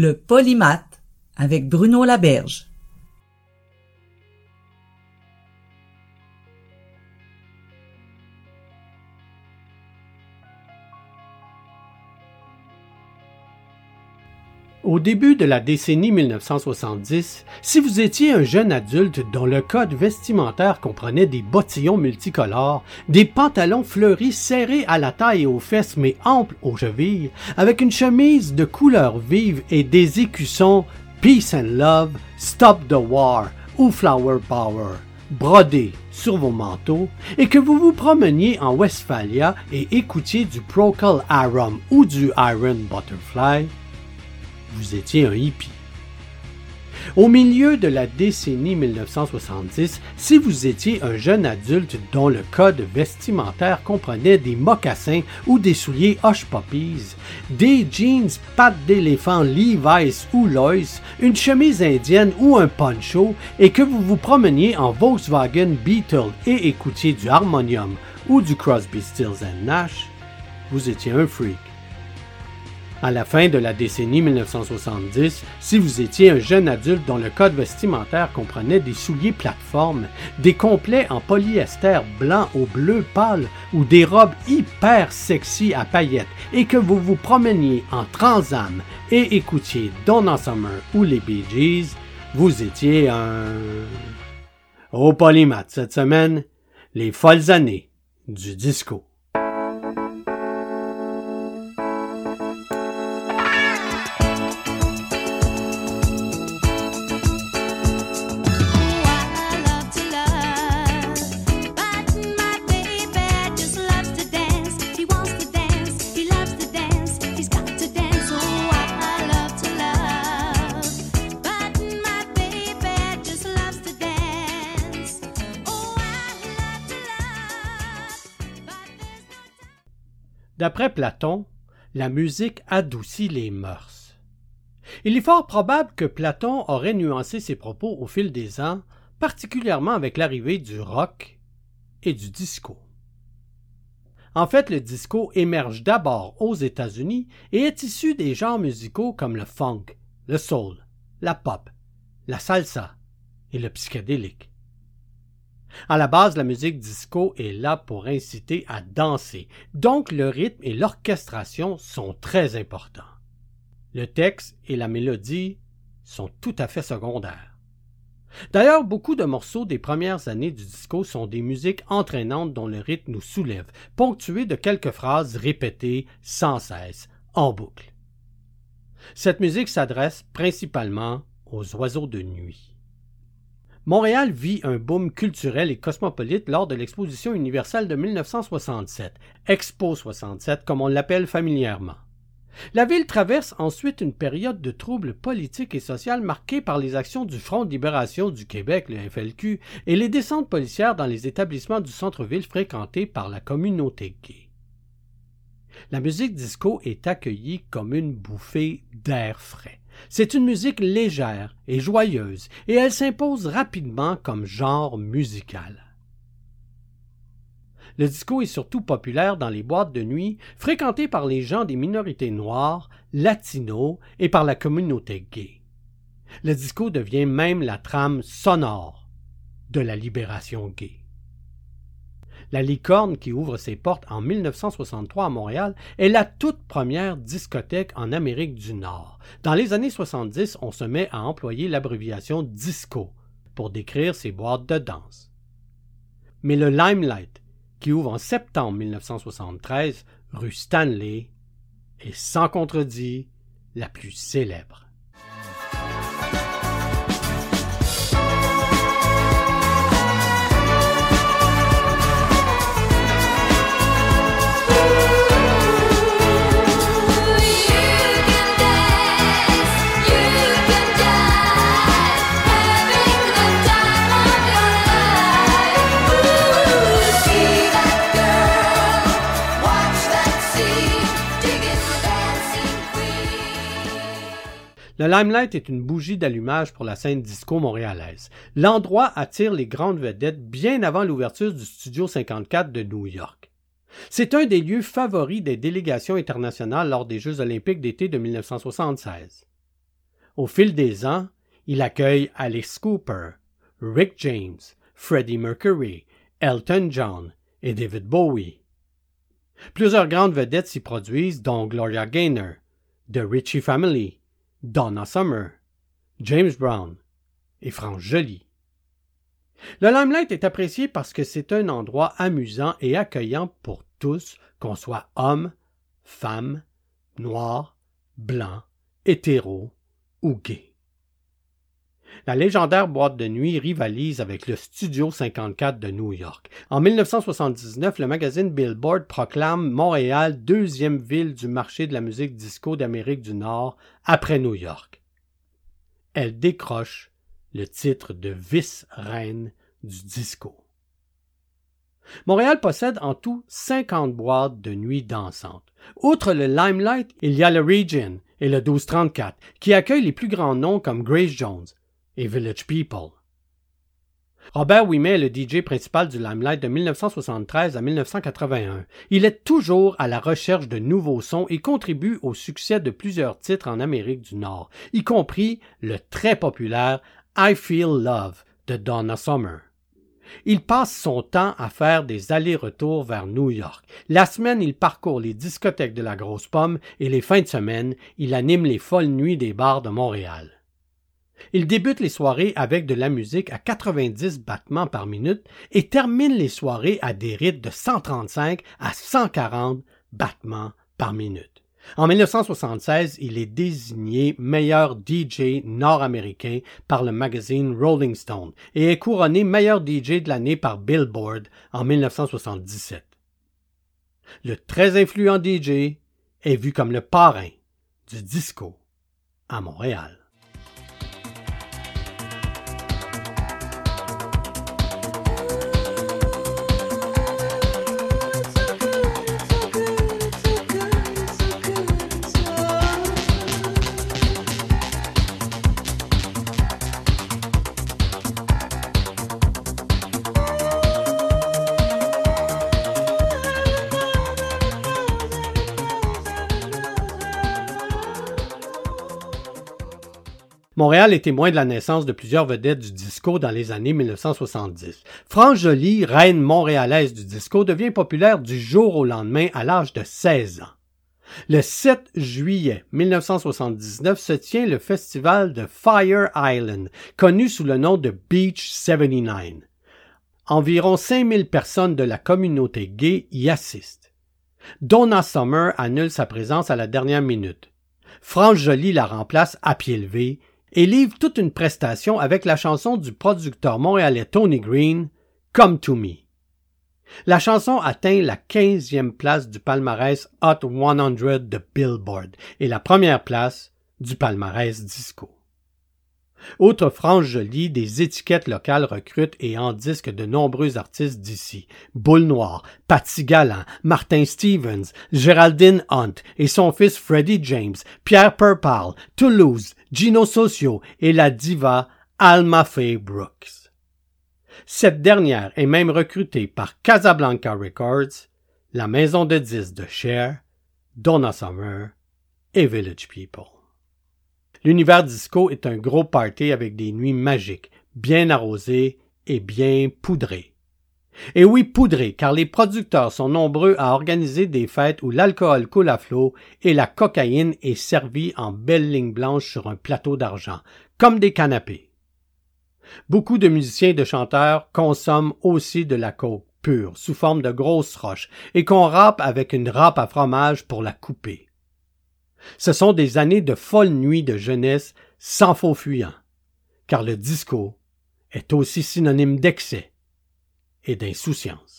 Le polymath avec Bruno Laberge. Au début de la décennie 1970, si vous étiez un jeune adulte dont le code vestimentaire comprenait des bottillons multicolores, des pantalons fleuris serrés à la taille et aux fesses mais amples aux chevilles, avec une chemise de couleur vive et des écussons Peace and Love, Stop the War ou Flower Power brodés sur vos manteaux et que vous vous promeniez en Westphalia et écoutiez du Procol Arum ou du Iron Butterfly, vous étiez un hippie. Au milieu de la décennie 1970, si vous étiez un jeune adulte dont le code vestimentaire comprenait des mocassins ou des souliers Hush Puppies, des jeans pattes d'éléphant Levi's ou Lois, une chemise indienne ou un poncho, et que vous vous promeniez en Volkswagen Beetle et écoutiez du harmonium ou du Crosby, Stills Nash, vous étiez un freak. À la fin de la décennie 1970, si vous étiez un jeune adulte dont le code vestimentaire comprenait des souliers plateformes, des complets en polyester blanc ou bleu pâle ou des robes hyper sexy à paillettes et que vous vous promeniez en Transam et écoutiez Donna Summer ou les Bee Gees, vous étiez un... Au polymath cette semaine, les folles années du disco. D'après Platon, la musique adoucit les mœurs. Il est fort probable que Platon aurait nuancé ses propos au fil des ans, particulièrement avec l'arrivée du rock et du disco. En fait, le disco émerge d'abord aux États-Unis et est issu des genres musicaux comme le funk, le soul, la pop, la salsa et le psychédélique. À la base, la musique disco est là pour inciter à danser, donc le rythme et l'orchestration sont très importants. Le texte et la mélodie sont tout à fait secondaires. D'ailleurs, beaucoup de morceaux des premières années du disco sont des musiques entraînantes dont le rythme nous soulève, ponctuées de quelques phrases répétées sans cesse, en boucle. Cette musique s'adresse principalement aux oiseaux de nuit. Montréal vit un boom culturel et cosmopolite lors de l'exposition universelle de 1967, Expo 67 comme on l'appelle familièrement. La ville traverse ensuite une période de troubles politiques et sociaux marquée par les actions du Front de libération du Québec, le FLQ, et les descentes policières dans les établissements du centre-ville fréquentés par la communauté gay. La musique disco est accueillie comme une bouffée d'air frais. C'est une musique légère et joyeuse, et elle s'impose rapidement comme genre musical. Le disco est surtout populaire dans les boîtes de nuit fréquentées par les gens des minorités noires, latinos et par la communauté gay. Le disco devient même la trame sonore de la libération gay. La Licorne, qui ouvre ses portes en 1963 à Montréal, est la toute première discothèque en Amérique du Nord. Dans les années 70, on se met à employer l'abréviation disco pour décrire ces boîtes de danse. Mais le Limelight, qui ouvre en septembre 1973, rue Stanley, est sans contredit la plus célèbre. Le Limelight est une bougie d'allumage pour la scène disco montréalaise. L'endroit attire les grandes vedettes bien avant l'ouverture du Studio 54 de New York. C'est un des lieux favoris des délégations internationales lors des Jeux olympiques d'été de 1976. Au fil des ans, il accueille Alice Cooper, Rick James, Freddie Mercury, Elton John et David Bowie. Plusieurs grandes vedettes s'y produisent, dont Gloria Gaynor, The Ritchie Family, Donna Summer, James Brown et France Joly. Le Limelight est apprécié parce que c'est un endroit amusant et accueillant pour tous, qu'on soit homme, femme, noir, blanc, hétéro ou gay. La légendaire boîte de nuit rivalise avec le Studio 54 de New York. En 1979, le magazine Billboard proclame Montréal deuxième ville du marché de la musique disco d'Amérique du Nord après New York. Elle décroche le titre de vice-reine du disco. Montréal possède en tout 50 boîtes de nuit dansantes. Outre le Limelight, il y a le Region et le 1234 qui accueillent les plus grands noms comme Grace Jones, et Village People. Robert Ouimet est le DJ principal du Limelight de 1973 à 1981. Il est toujours à la recherche de nouveaux sons et contribue au succès de plusieurs titres en Amérique du Nord, y compris le très populaire I Feel Love de Donna Summer. Il passe son temps à faire des allers-retours vers New York. La semaine, il parcourt les discothèques de la Grosse Pomme et les fins de semaine, il anime les folles nuits des bars de Montréal. Il débute les soirées avec de la musique à 90 battements par minute et termine les soirées à des rythmes de 135 à 140 battements par minute. En 1976, il est désigné meilleur DJ nord-américain par le magazine Rolling Stone et est couronné meilleur DJ de l'année par Billboard en 1977. Le très influent DJ est vu comme le parrain du disco à Montréal. Montréal est témoin de la naissance de plusieurs vedettes du disco dans les années 1970. France Joly, reine montréalaise du disco, devient populaire du jour au lendemain à l'âge de 16 ans. Le 7 juillet 1979 se tient le festival de Fire Island, connu sous le nom de Beach 79. Environ 5000 personnes de la communauté gay y assistent. Donna Summer annule sa présence à la dernière minute. France Joly la remplace à pied levé et livre toute une prestation avec la chanson du producteur montréalais Tony Green, Come to Me. La chanson atteint la 15e place du palmarès Hot 100 de Billboard et la première place du palmarès disco. Autre frange jolie, des étiquettes locales recrutent et en disquent de nombreux artistes d'ici. Boule Noire, Patsy Galland, Martin Stevens, Géraldine Hunt et son fils Freddie James, Pierre Purpall, Toulouse, Gino Socio et la diva Alma Faye Brooks. Cette dernière est même recrutée par Casablanca Records, la maison de disques de Cher, Donna Summer et Village People. L'univers disco est un gros party avec des nuits magiques, bien arrosées et bien poudrées. Et oui, poudrées, car les producteurs sont nombreux à organiser des fêtes où l'alcool coule à flot et la cocaïne est servie en belles lignes blanches sur un plateau d'argent, comme des canapés. Beaucoup de musiciens et de chanteurs consomment aussi de la coke pure, sous forme de grosses roches, et qu'on râpe avec une râpe à fromage pour la couper. Ce sont des années de folles nuits de jeunesse sans faux fuyant, car le disco est aussi synonyme d'excès et d'insouciance.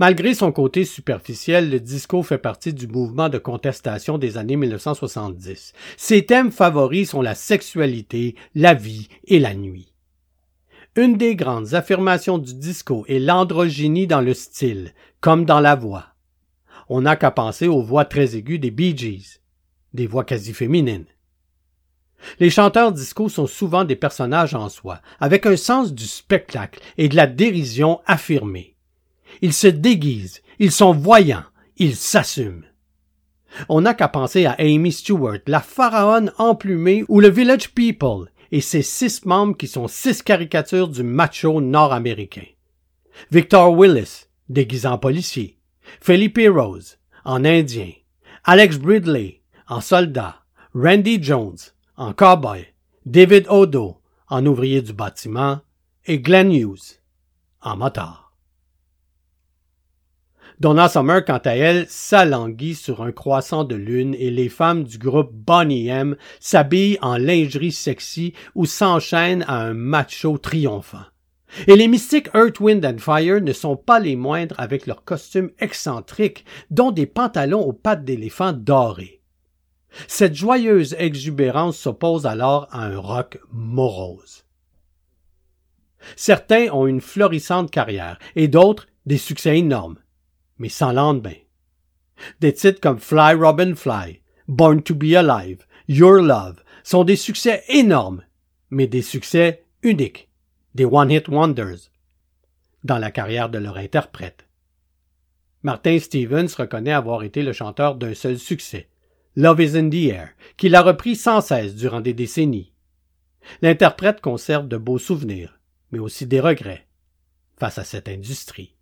Malgré son côté superficiel, le disco fait partie du mouvement de contestation des années 1970. Ses thèmes favoris sont la sexualité, la vie et la nuit. Une des grandes affirmations du disco est l'androgynie dans le style, comme dans la voix. On n'a qu'à penser aux voix très aiguës des Bee Gees, des voix quasi féminines. Les chanteurs disco sont souvent des personnages en soi, avec un sens du spectacle et de la dérision affirmée. Ils se déguisent, ils sont voyants, ils s'assument. On n'a qu'à penser à Amy Stewart, la pharaone emplumée, ou le Village People, et ses six membres qui sont six caricatures du macho nord-américain. Victor Willis, déguisé en policier. Felipe Rose, en indien. Alex Bridley, en soldat. Randy Jones, en cowboy. David Odo, en ouvrier du bâtiment. Et Glenn Hughes, en motard. Donna Summer, quant à elle, s'alanguit sur un croissant de lune et les femmes du groupe Bonnie M s'habillent en lingerie sexy ou s'enchaînent à un macho triomphant. Et les mystiques Earth, Wind and Fire ne sont pas les moindres avec leurs costumes excentriques, dont des pantalons aux pattes d'éléphant dorés. Cette joyeuse exubérance s'oppose alors à un rock morose. Certains ont une florissante carrière et d'autres des succès énormes mais sans lendemain. Des titres comme Fly Robin Fly, Born to be Alive, Your Love sont des succès énormes, mais des succès uniques, des one-hit wonders, dans la carrière de leur interprète. Martin Stevens reconnaît avoir été le chanteur d'un seul succès, Love is in the Air, qu'il a repris sans cesse durant des décennies. L'interprète conserve de beaux souvenirs, mais aussi des regrets face à cette industrie.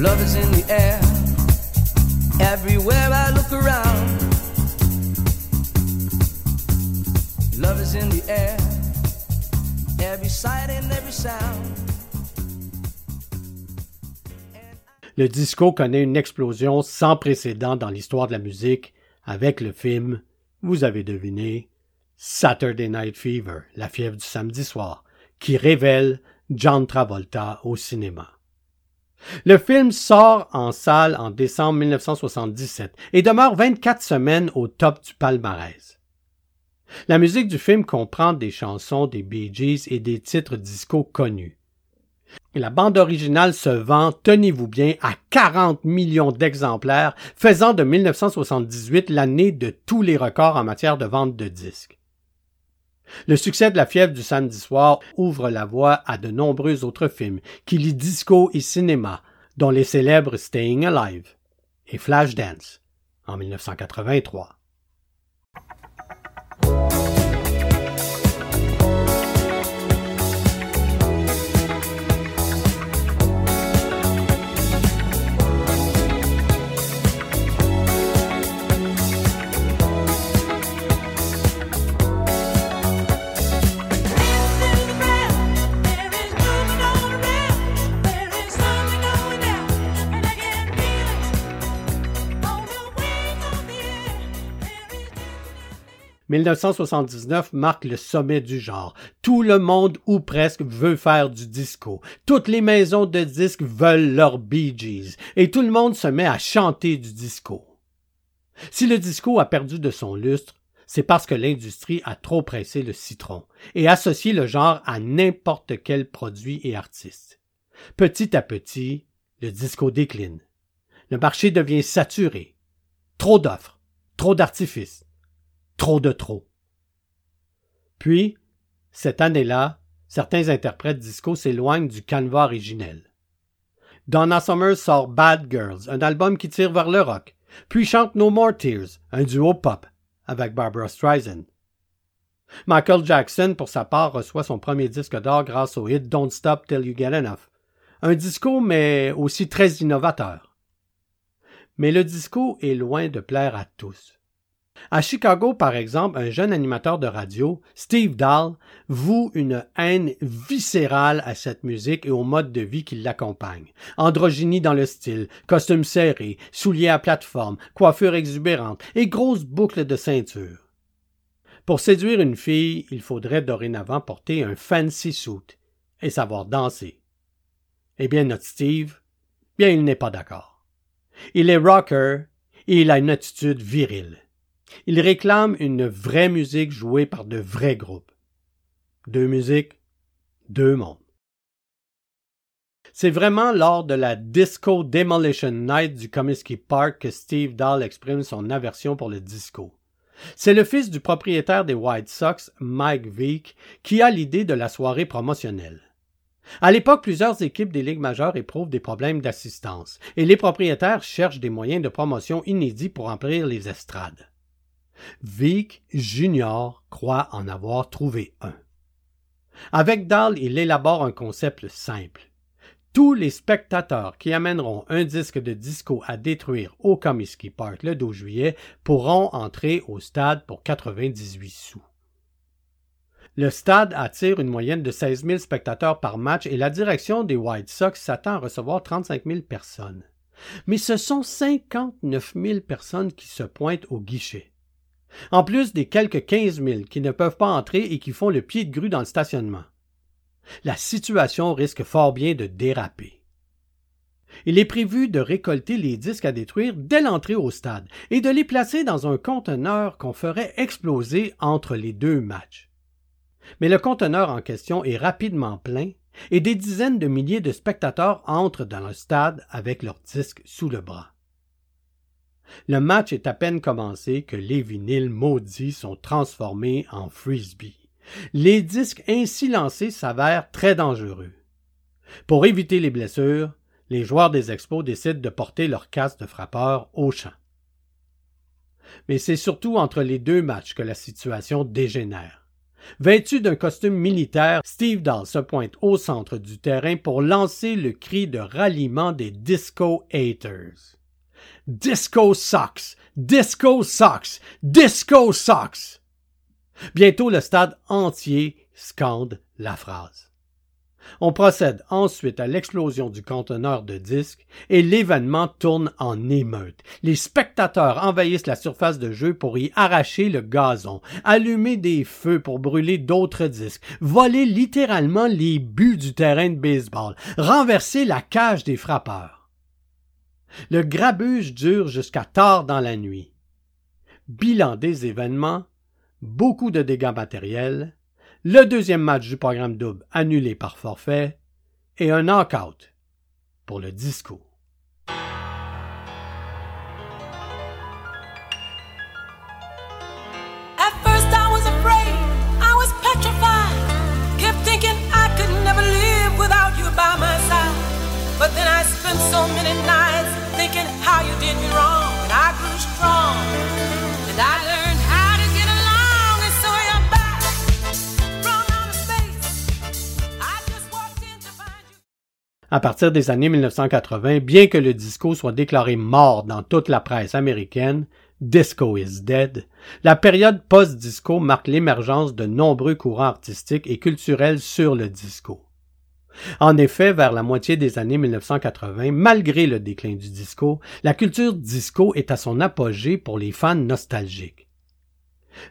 Love is in the air, everywhere I look around. Love is in the air, every sight and every sound. Le disco connaît une explosion sans précédent dans l'histoire de la musique avec le film, vous avez deviné, Saturday Night Fever, la fièvre du samedi soir, qui révèle John Travolta au cinéma. Le film sort en salle en décembre 1977 et demeure 24 semaines au top du palmarès. La musique du film comprend des chansons des Bee Gees et des titres disco connus. la bande originale se vend, tenez-vous bien, à 40 millions d'exemplaires, faisant de 1978 l'année de tous les records en matière de vente de disques. Le succès de la fièvre du samedi soir ouvre la voie à de nombreux autres films qui lient disco et cinéma, dont les célèbres Staying Alive et Flashdance en 1983. « 1979 marque le sommet du genre. Tout le monde ou presque veut faire du disco. Toutes les maisons de disques veulent leurs Bee Gees. Et tout le monde se met à chanter du disco. Si le disco a perdu de son lustre, c'est parce que l'industrie a trop pressé le citron et associé le genre à n'importe quel produit et artiste. Petit à petit, le disco décline. Le marché devient saturé. Trop d'offres, trop d'artifices, trop de trop. Puis, cette année-là, certains interprètes disco s'éloignent du canevas originel. Donna Summer sort Bad Girls, un album qui tire vers le rock, puis chante No More Tears, un duo pop, avec Barbara Streisand. Michael Jackson, pour sa part, reçoit son premier disque d'or grâce au hit Don't Stop Till You Get Enough. Un disco, mais aussi très innovateur. Mais le disco est loin de plaire à tous. À Chicago, par exemple, un jeune animateur de radio, Steve Dahl, voue une haine viscérale à cette musique et au mode de vie qui l'accompagne. Androgynie dans le style, costume serré, souliers à plateforme, coiffure exubérante et grosses boucles de ceinture. Pour séduire une fille, il faudrait dorénavant porter un fancy suit et savoir danser. Eh bien, notre Steve, bien, il n'est pas d'accord. Il est rocker et il a une attitude virile. Il réclame une vraie musique jouée par de vrais groupes. Deux musiques, deux mondes. C'est vraiment lors de la Disco Demolition Night du Comiskey Park que Steve Dahl exprime son aversion pour le disco. C'est le fils du propriétaire des White Sox, Mike Vick, qui a l'idée de la soirée promotionnelle. À l'époque, plusieurs équipes des ligues majeures éprouvent des problèmes d'assistance, et les propriétaires cherchent des moyens de promotion inédits pour remplir les estrades. Vick Junior croit en avoir trouvé un. Avec Dahl, il élabore un concept simple. Tous les spectateurs qui amèneront un disque de disco à détruire au Comiskey Park le 12 juillet pourront entrer au stade pour 98 sous. Le stade attire une moyenne de 16 000 spectateurs par match et la direction des White Sox s'attend à recevoir 35 000 personnes. Mais ce sont 59 000 personnes qui se pointent au guichet en plus des quelques quinze mille qui ne peuvent pas entrer et qui font le pied de grue dans le stationnement. La situation risque fort bien de déraper. Il est prévu de récolter les disques à détruire dès l'entrée au stade et de les placer dans un conteneur qu'on ferait exploser entre les deux matchs. Mais le conteneur en question est rapidement plein et des dizaines de milliers de spectateurs entrent dans le stade avec leurs disques sous le bras. Le match est à peine commencé que les vinyles maudits sont transformés en frisbee. Les disques ainsi lancés s'avèrent très dangereux. Pour éviter les blessures, les joueurs des expos décident de porter leur casque de frappeur au champ. Mais c'est surtout entre les deux matchs que la situation dégénère. Vêtu d'un costume militaire, Steve Dahl se pointe au centre du terrain pour lancer le cri de ralliement des Disco Haters. Disco Sox, Disco Sox, Disco Sox. Bientôt le stade entier scande la phrase. On procède ensuite à l'explosion du conteneur de disques et l'événement tourne en émeute. Les spectateurs envahissent la surface de jeu pour y arracher le gazon, allumer des feux pour brûler d'autres disques, voler littéralement les buts du terrain de baseball, renverser la cage des frappeurs. Le grabuge dure jusqu'à tard dans la nuit. Bilan des événements, beaucoup de dégâts matériels, le deuxième match du programme double annulé par forfait et un knockout pour le disco. À partir des années 1980, bien que le disco soit déclaré mort dans toute la presse américaine, Disco is dead, la période post-disco marque l'émergence de nombreux courants artistiques et culturels sur le disco. En effet, vers la moitié des années 1980, malgré le déclin du disco, la culture disco est à son apogée pour les fans nostalgiques.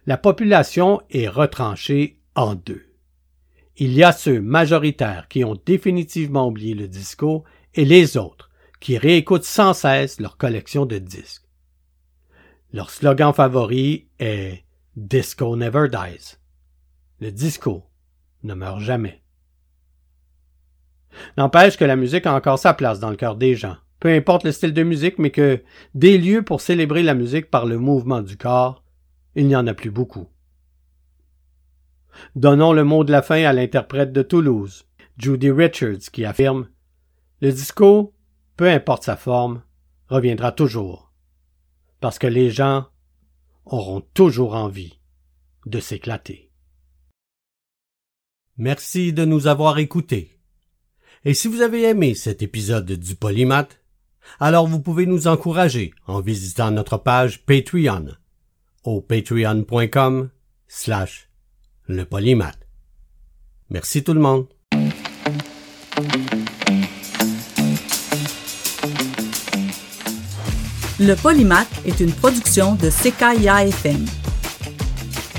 La population est retranchée en deux. Il y a ceux majoritaires qui ont définitivement oublié le disco et les autres qui réécoutent sans cesse leur collection de disques. Leur slogan favori est Disco never dies. Le disco ne meurt jamais. N'empêche que la musique a encore sa place dans le cœur des gens, peu importe le style de musique, mais que des lieux pour célébrer la musique par le mouvement du corps, il n'y en a plus beaucoup. Donnons le mot de la fin à l'interprète de Toulouse, Judy Richards, qui affirme Le disco, peu importe sa forme, reviendra toujours parce que les gens auront toujours envie de s'éclater. Merci de nous avoir écoutés. Et si vous avez aimé cet épisode du Polymath, alors vous pouvez nous encourager en visitant notre page Patreon au patreon.com slash le polymath. Merci tout le monde. Le Polymath est une production de CKIA FM.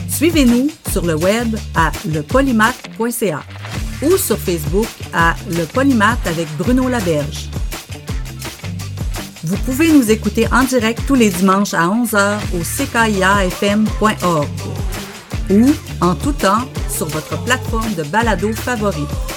Suivez-nous sur le web à lepolymath.ca ou sur Facebook à Le Polymath avec Bruno Laberge. Vous pouvez nous écouter en direct tous les dimanches à 11h au ckiafm.org ou en tout temps sur votre plateforme de balado favorite.